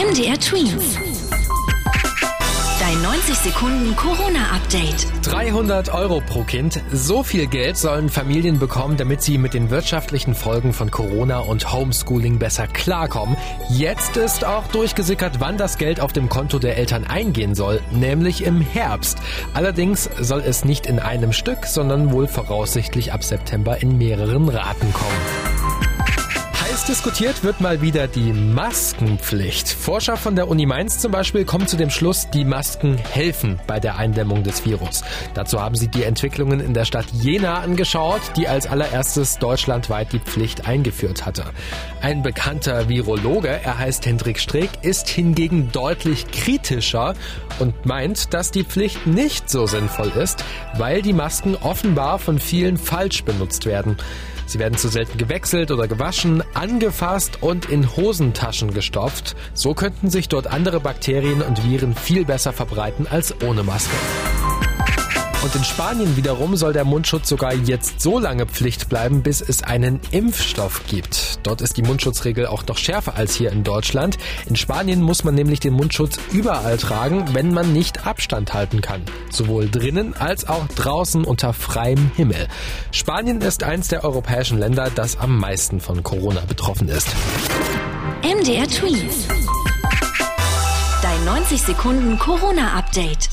MDR Twins. Dein 90 Sekunden Corona-Update. 300 Euro pro Kind. So viel Geld sollen Familien bekommen, damit sie mit den wirtschaftlichen Folgen von Corona und Homeschooling besser klarkommen. Jetzt ist auch durchgesickert, wann das Geld auf dem Konto der Eltern eingehen soll, nämlich im Herbst. Allerdings soll es nicht in einem Stück, sondern wohl voraussichtlich ab September in mehreren Raten kommen. Heiß diskutiert wird mal wieder die Maskenpflicht. Forscher von der Uni Mainz zum Beispiel kommen zu dem Schluss, die Masken helfen bei der Eindämmung des Virus. Dazu haben sie die Entwicklungen in der Stadt Jena angeschaut, die als allererstes deutschlandweit die Pflicht eingeführt hatte. Ein bekannter Virologe, er heißt Hendrik Streeck, ist hingegen deutlich kritischer und meint, dass die Pflicht nicht so sinnvoll ist, weil die Masken offenbar von vielen falsch benutzt werden. Sie werden zu selten gewechselt oder gewaschen, angefasst und in Hosentaschen gestopft. So könnten sich dort andere Bakterien und Viren viel besser verbreiten als ohne Maske. Und in Spanien wiederum soll der Mundschutz sogar jetzt so lange Pflicht bleiben, bis es einen Impfstoff gibt. Dort ist die Mundschutzregel auch noch schärfer als hier in Deutschland. In Spanien muss man nämlich den Mundschutz überall tragen, wenn man nicht Abstand halten kann. Sowohl drinnen als auch draußen unter freiem Himmel. Spanien ist eins der europäischen Länder, das am meisten von Corona betroffen ist. MDR Tweet. Dein 90 Sekunden Corona-Update.